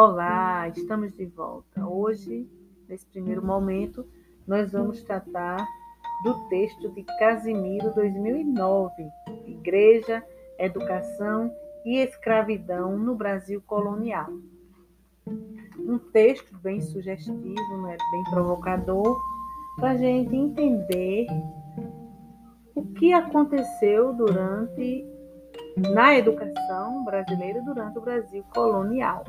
Olá, estamos de volta. Hoje, nesse primeiro momento, nós vamos tratar do texto de Casimiro 2009, Igreja, Educação e Escravidão no Brasil Colonial. Um texto bem sugestivo, né? bem provocador, para a gente entender o que aconteceu durante na educação brasileira durante o Brasil colonial.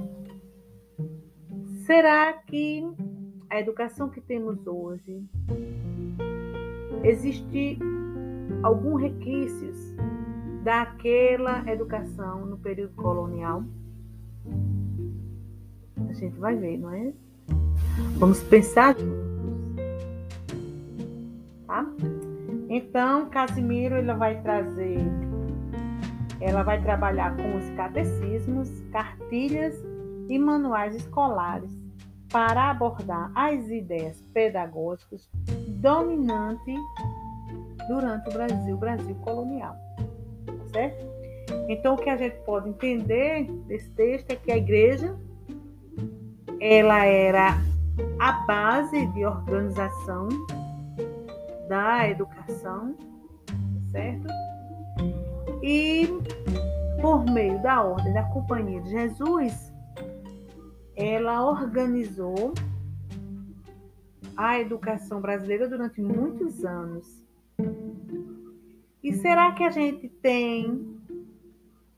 Será que a educação que temos hoje existe algum requisitos daquela educação no período colonial? A gente vai ver, não é? Vamos pensar. Tá? Então, Casimiro ele vai trazer, ela vai trabalhar com os catecismos, cartilhas e manuais escolares para abordar as ideias pedagógicas dominantes durante o Brasil, Brasil colonial. Certo? Então, o que a gente pode entender desse texto é que a igreja ela era a base de organização da educação, certo? E por meio da ordem da Companhia de Jesus, ela organizou a educação brasileira durante muitos anos. E será que a gente tem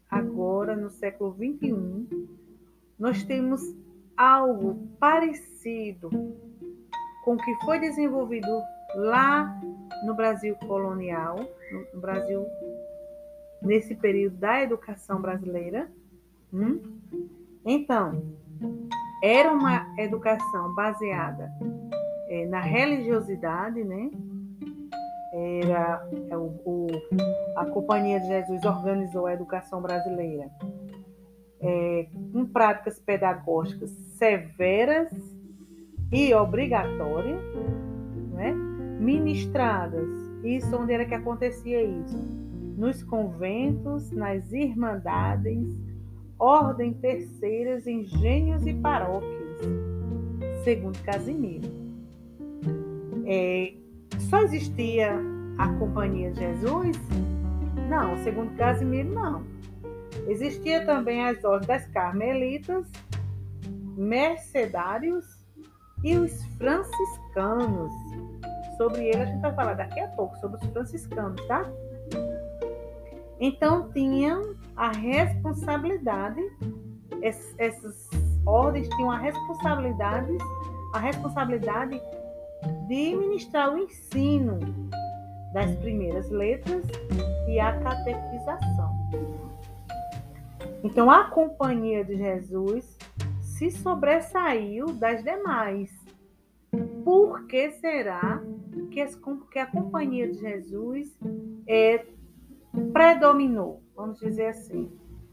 agora no século 21 nós temos algo parecido com o que foi desenvolvido lá no Brasil colonial, no Brasil nesse período da educação brasileira? Hum? Então, era uma educação baseada é, na religiosidade, né? Era é, o, o, a Companhia de Jesus organizou a educação brasileira é, com práticas pedagógicas severas e obrigatórias, né? ministradas. Isso onde era que acontecia isso? Nos conventos, nas irmandades, ordem terceiras, engenhos e paróquias, segundo Casimiro. É, só existia a Companhia de Jesus? Não, segundo Casimiro, não. Existia também as ordens das carmelitas, mercedários e os franciscanos. Sobre ele a gente vai falar daqui a pouco, sobre os franciscanos, tá? Então tinham a responsabilidade, essas ordens tinham a responsabilidade, a responsabilidade de ministrar o ensino das primeiras letras e a catequização. Então a companhia de Jesus se sobressaiu das demais. Por que será que, a companhia de Jesus é predominou, vamos dizer assim.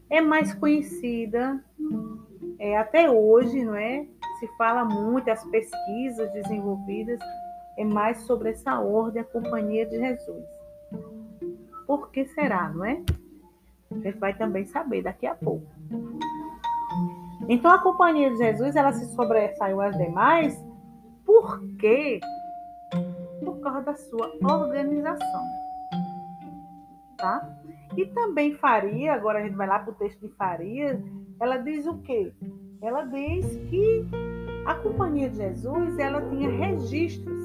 É mais conhecida, é, até hoje, não é? Se fala muito, as pesquisas desenvolvidas é mais sobre essa ordem, a Companhia de Jesus. Por que será, não é? A gente vai também saber daqui a pouco. Então, a Companhia de Jesus, ela se sobressaiu às demais, por quê? Por causa da sua organização tá? E também Faria, agora a gente vai lá para o texto de Faria, ela diz o quê? Ela diz que a Companhia de Jesus, ela tinha registros.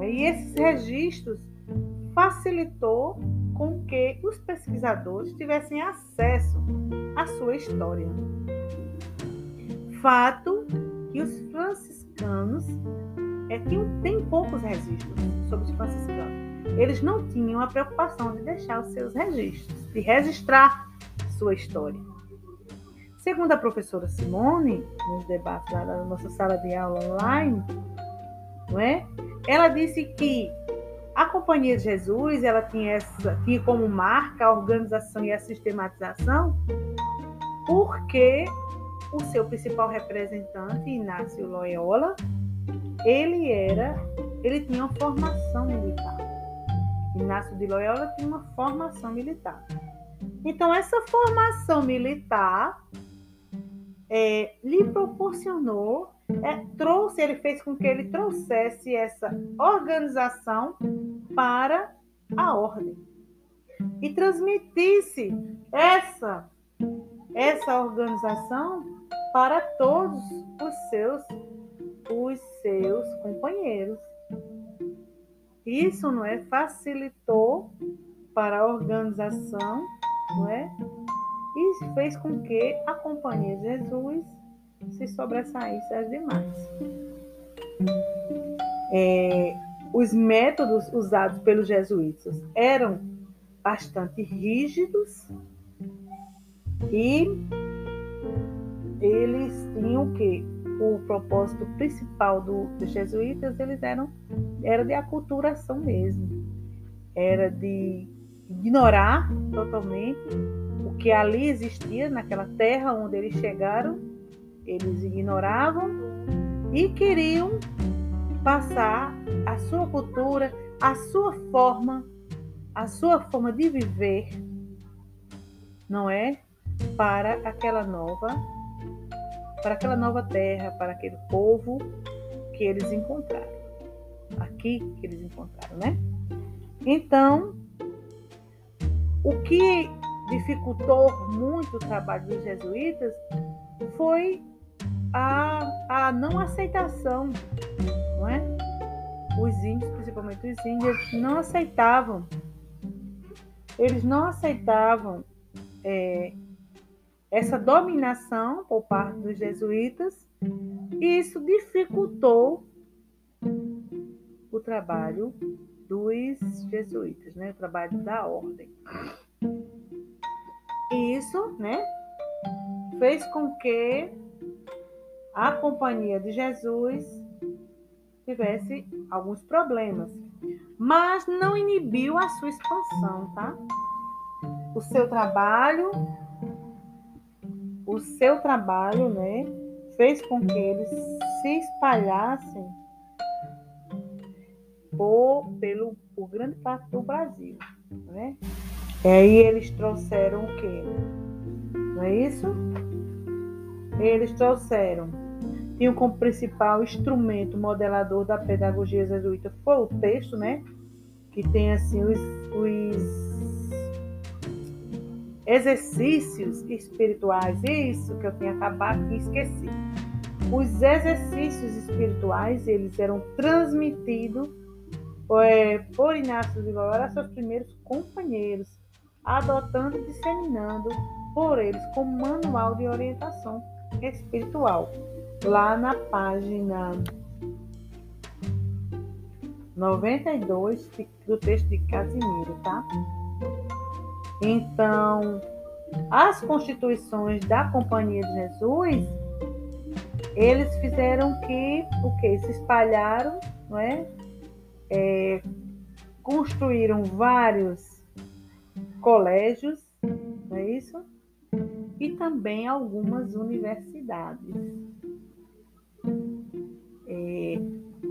E esses registros facilitou com que os pesquisadores tivessem acesso à sua história. Fato que os franciscanos é, tinham, têm poucos registros sobre os franciscanos eles não tinham a preocupação de deixar os seus registros, de registrar sua história. Segundo a professora Simone, nos debates da nossa sala de aula online, não é? ela disse que a Companhia de Jesus ela tinha, essa, tinha como marca a organização e a sistematização, porque o seu principal representante, Inácio Loyola, ele era, ele tinha uma formação militar. Inácio de Loyola tinha uma formação militar. Então, essa formação militar é, lhe proporcionou, é, trouxe, ele fez com que ele trouxesse essa organização para a ordem e transmitisse essa essa organização para todos os seus os seus companheiros. Isso não é facilitou para a organização, não é? E fez com que a companhia Jesus se sobressaísse às demais. É, os métodos usados pelos jesuítas eram bastante rígidos e eles tinham o quê? O propósito principal do, dos jesuítas, eles eram era de aculturação mesmo. Era de ignorar totalmente o que ali existia naquela terra onde eles chegaram. Eles ignoravam e queriam passar a sua cultura, a sua forma, a sua forma de viver, não é? Para aquela nova, para aquela nova terra, para aquele povo que eles encontraram. Aqui que eles encontraram, né? Então, o que dificultou muito o trabalho dos jesuítas foi a, a não aceitação, não é? Os índios, principalmente os índios, não aceitavam. Eles não aceitavam é, essa dominação por parte dos jesuítas e isso dificultou o trabalho dos jesuítas, né? o trabalho da ordem. E isso né, fez com que a Companhia de Jesus tivesse alguns problemas, mas não inibiu a sua expansão, tá? O seu trabalho, o seu trabalho, né, fez com que eles se espalhassem por, pelo por grande parte do Brasil, né? E aí eles trouxeram o quê? Não é isso? Eles trouxeram tinham como principal instrumento modelador da pedagogia jesuíta foi o texto, né? Que tem assim os, os exercícios espirituais, isso que eu tinha acabado de esquecer. Os exercícios espirituais, eles eram transmitidos por Inácio de Loyola seus primeiros companheiros, adotando e disseminando por eles como manual de orientação espiritual lá na página 92 do texto de Casimiro, tá? Então, as constituições da Companhia de Jesus, eles fizeram que o que se espalharam, não é? É? Construíram vários colégios, não é isso? E também algumas universidades é,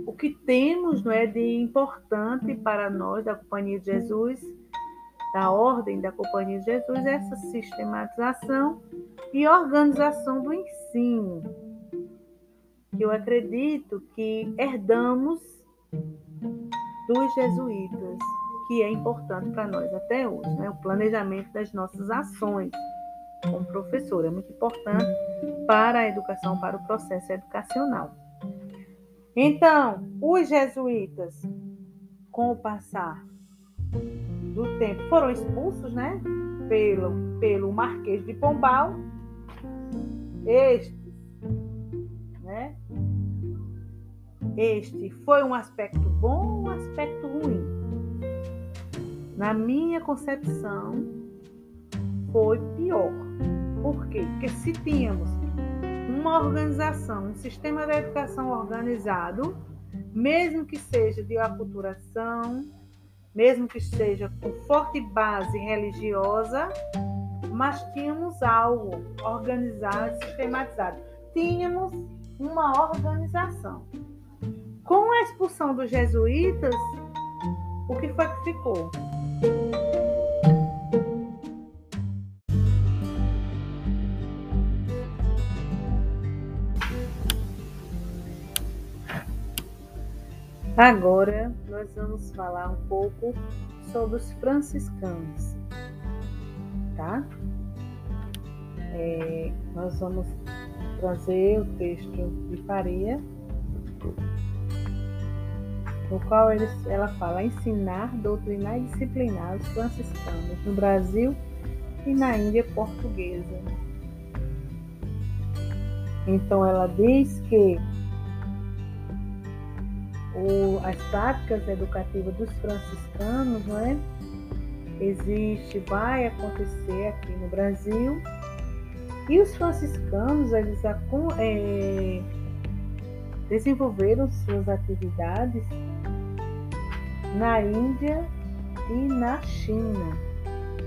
o que temos não é, de importante para nós da Companhia de Jesus, da Ordem da Companhia de Jesus, é essa sistematização e organização do ensino. Eu acredito que herdamos dos jesuítas, que é importante para nós até hoje, né? o planejamento das nossas ações como professor é muito importante para a educação, para o processo educacional. Então, os jesuítas, com o passar do tempo, foram expulsos, né? Pelo, pelo Marquês de Pombal. Este, Este foi um aspecto bom ou um aspecto ruim? Na minha concepção, foi pior. Por quê? Porque se tínhamos uma organização, um sistema de educação organizado, mesmo que seja de aculturação, mesmo que seja com forte base religiosa, mas tínhamos algo organizado, sistematizado. Tínhamos uma organização. Com a expulsão dos jesuítas, o que foi que ficou? Agora nós vamos falar um pouco sobre os franciscanos, tá? É, nós vamos trazer o texto de Faria no qual ela fala ensinar, doutrinar e disciplinar os franciscanos no Brasil e na Índia portuguesa. Então ela diz que o, as práticas educativas dos franciscanos, não é? Existe, vai acontecer aqui no Brasil. E os franciscanos, eles é, desenvolveram suas atividades na Índia e na China,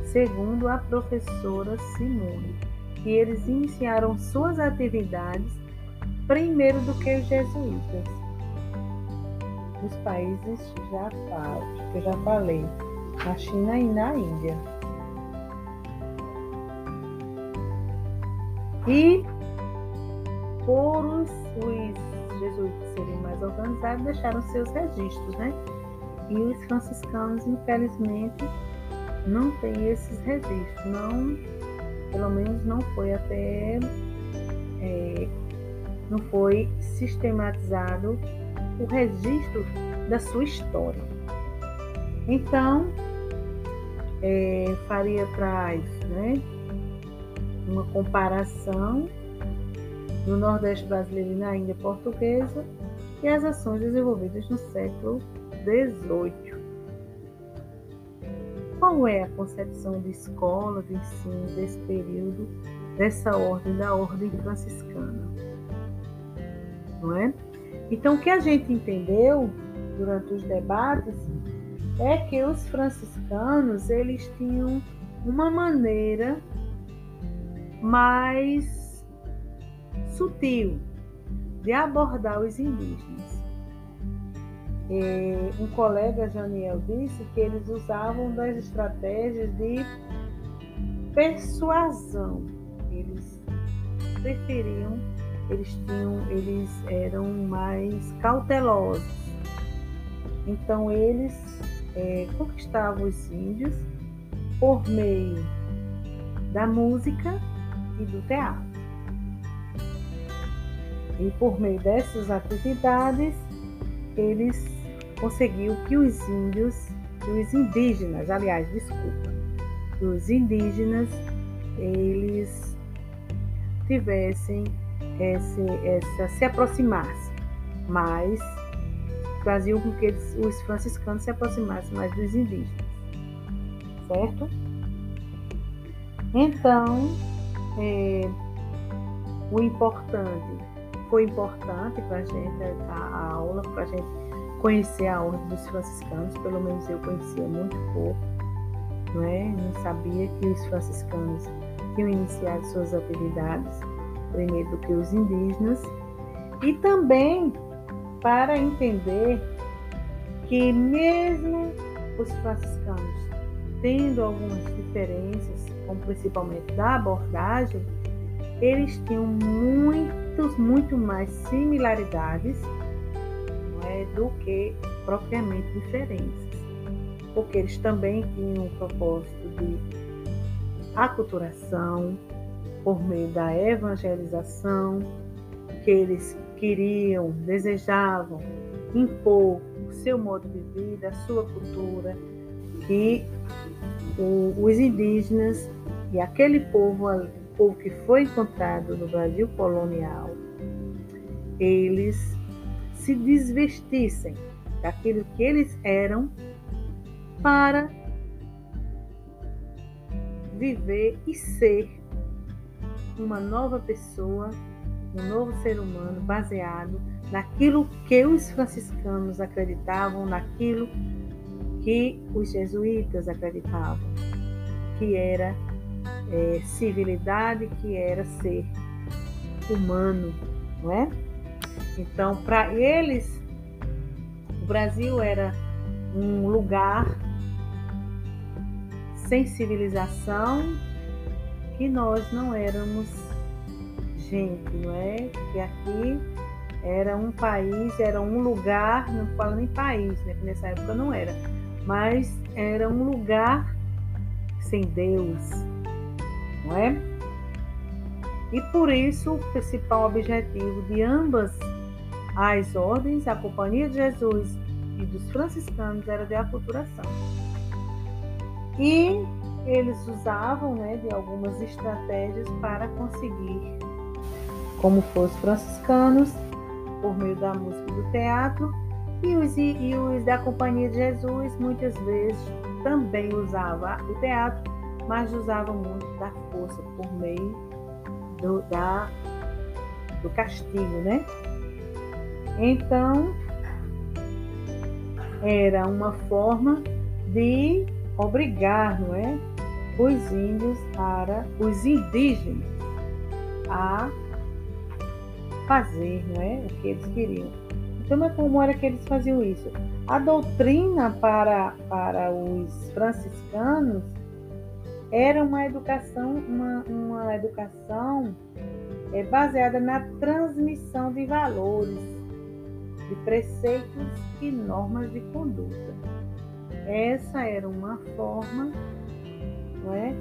segundo a professora Simone. E eles iniciaram suas atividades primeiro do que os jesuítas dos países já falo, que eu já falei, na China e na Índia. E por os, mais organizados, deixaram seus registros, né? E os franciscanos, infelizmente, não têm esses registros. Não, pelo menos não foi até. É, não foi sistematizado o registro da sua história. Então, é, Faria traz né, uma comparação no Nordeste brasileiro e na Índia portuguesa e as ações desenvolvidas no século XVIII. Qual é a concepção de escola, de ensino desse período, dessa ordem, da ordem franciscana? Não é? Então, o que a gente entendeu durante os debates é que os franciscanos eles tinham uma maneira mais sutil de abordar os indígenas. E um colega, Janiel, disse que eles usavam das estratégias de persuasão. Eles preferiam eles tinham, eles eram mais cautelosos. Então eles é, conquistavam os índios por meio da música e do teatro. E por meio dessas atividades, eles conseguiu que os índios, que os indígenas, aliás, desculpa, os indígenas, eles tivessem esse, essa, se aproximasse mais, faziam com que eles, os franciscanos se aproximassem mais dos indígenas, certo? Então, é, o importante, foi importante para a gente, a, aula, para a gente conhecer a ordem dos franciscanos, pelo menos eu conhecia muito pouco, não é? Não sabia que os franciscanos tinham iniciado suas atividades primeiro do que os indígenas, e também para entender que mesmo os franciscanos tendo algumas diferenças, como principalmente da abordagem, eles tinham muitos, muito mais similaridades é, do que propriamente diferenças, porque eles também tinham o propósito de aculturação, por meio da evangelização, que eles queriam, desejavam impor o seu modo de vida, a sua cultura, que os indígenas e aquele povo, o povo que foi encontrado no Brasil colonial, eles se desvestissem daquilo que eles eram para viver e ser uma nova pessoa, um novo ser humano baseado naquilo que os franciscanos acreditavam, naquilo que os jesuítas acreditavam, que era é, civilidade, que era ser humano, não é? Então, para eles, o Brasil era um lugar sem civilização, que nós não éramos gente, não é? Que aqui era um país, era um lugar, não falo nem país, né? nessa época não era, mas era um lugar sem Deus, não é? E por isso o principal objetivo de ambas as ordens, a Companhia de Jesus e dos franciscanos, era de aculturação. E eles usavam né, de algumas estratégias para conseguir, como foram os franciscanos, por meio da música e do teatro, e os, e os da Companhia de Jesus muitas vezes também usavam o teatro, mas usavam muito da força por meio do, da, do castigo, né? Então, era uma forma de obrigar, não é? Os índios para os indígenas a fazer, não é? O que eles queriam. Então, como era que eles faziam isso? A doutrina para, para os franciscanos era uma educação, uma, uma educação é, baseada na transmissão de valores, de preceitos e normas de conduta. Essa era uma forma não é,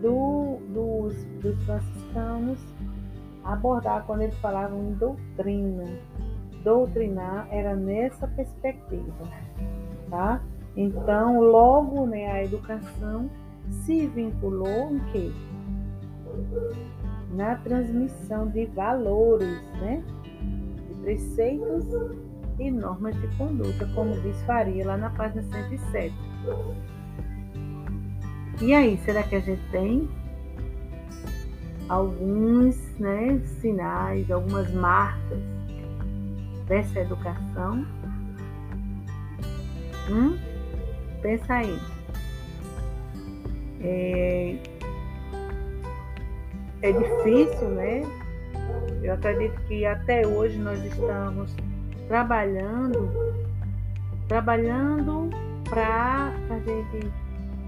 do, dos, dos franciscanos abordar quando eles falavam em doutrina. Doutrinar era nessa perspectiva, tá? Então, logo, né, a educação se vinculou em quê? Na transmissão de valores, né? De preceitos e normas de conduta, como diz Faria lá na página 107. E aí, será que a gente tem alguns né, sinais, algumas marcas dessa educação? Hum? Pensa aí. É, é difícil, né? Eu acredito que até hoje nós estamos trabalhando, trabalhando para a gente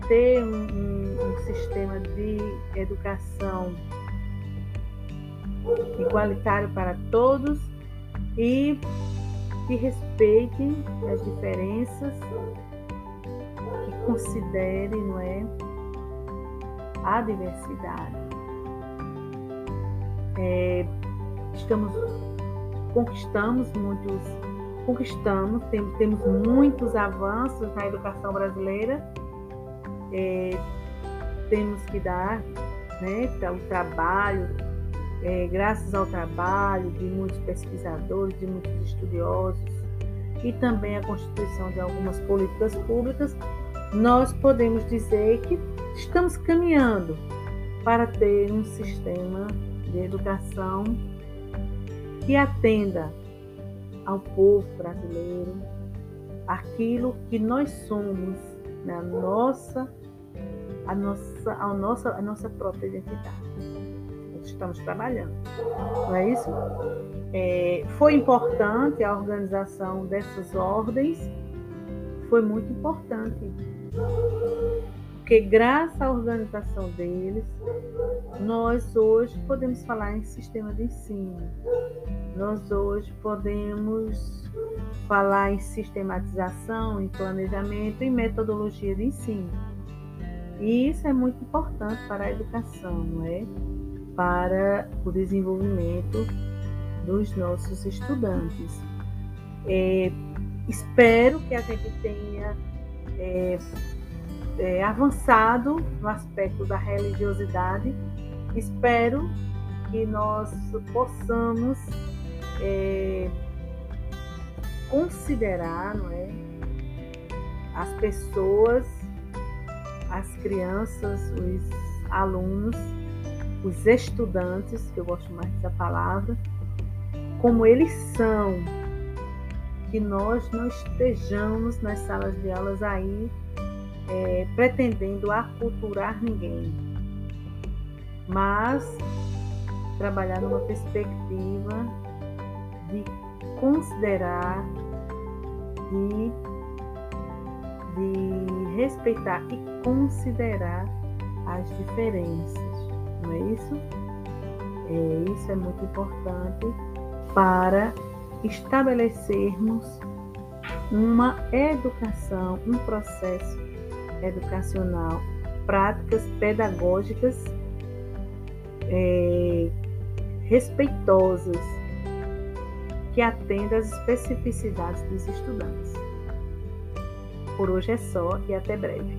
ter um, um, um, sistema de educação igualitário para todos e que respeite as diferenças, que considere, não é, a diversidade. É, estamos conquistamos muitos conquistamos temos, temos muitos avanços na educação brasileira é, temos que dar né, o trabalho é, graças ao trabalho de muitos pesquisadores de muitos estudiosos e também a constituição de algumas políticas públicas nós podemos dizer que estamos caminhando para ter um sistema de educação que atenda ao povo brasileiro aquilo que nós somos na nossa a nossa a nossa a nossa própria identidade. Estamos trabalhando, não é isso? É, foi importante a organização dessas ordens, foi muito importante porque graças à organização deles, nós hoje podemos falar em sistema de ensino. Nós hoje podemos falar em sistematização, em planejamento e metodologia de ensino. E isso é muito importante para a educação, não é? Para o desenvolvimento dos nossos estudantes. É, espero que a gente tenha é, é, avançado no aspecto da religiosidade. Espero que nós possamos é, considerar não é, as pessoas, as crianças, os alunos, os estudantes, que eu gosto mais dessa palavra, como eles são, que nós não estejamos nas salas de aulas aí é, pretendendo aculturar ninguém, mas trabalhar numa perspectiva de considerar e de respeitar e considerar as diferenças, não é isso? É, isso é muito importante para estabelecermos uma educação, um processo educacional, práticas pedagógicas é, respeitosas que atendam às especificidades dos estudantes. Por hoje é só e até breve.